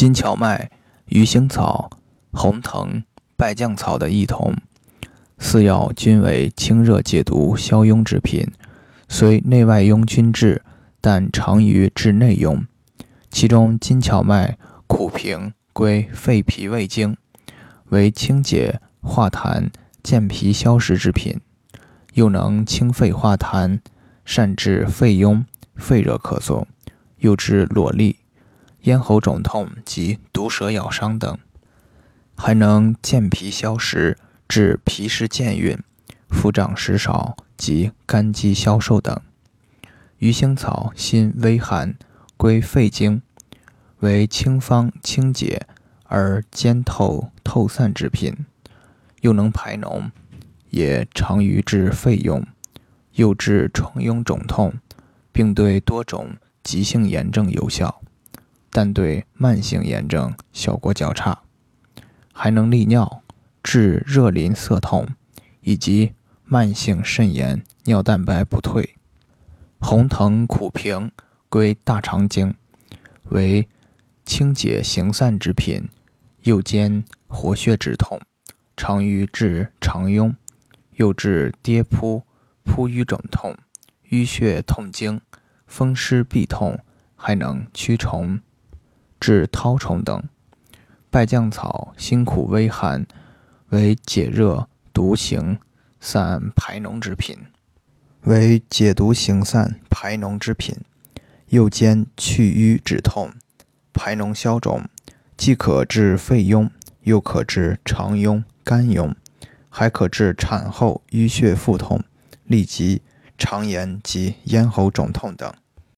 金荞麦、鱼腥草、红藤、败酱草的异同。四药均为清热解毒、消痈之品，虽内外痈均治，但常于治内痈。其中金荞麦苦平，归肺脾胃经，为清解化痰、健脾消食之品，又能清肺化痰，善治肺痈、肺热咳嗽，又治瘰痢、咽喉肿痛及毒蛇咬伤等，还能健脾消食。治脾湿健运、腹胀食少及肝积消瘦等。鱼腥草辛微寒，归肺经，为清方清解而兼透透散之品，又能排脓，也常于治肺痈，又治疮痈肿痛，并对多种急性炎症有效，但对慢性炎症效果较差，还能利尿。治热淋涩痛以及慢性肾炎、尿蛋白不退。红藤苦平，归大肠经，为清解行散之品，又兼活血止痛，常于治肠痈，又治跌扑、扑瘀肿痛、淤血痛经、风湿痹痛，还能驱虫、治绦虫等。败酱草辛苦微寒。为解热、毒行、散排脓之品，为解毒行散、排脓之品，又兼去瘀止痛、排脓消肿，既可治肺痈，又可治肠痈、肝痈，还可治产后淤血腹痛、痢疾、肠炎及咽喉肿痛等。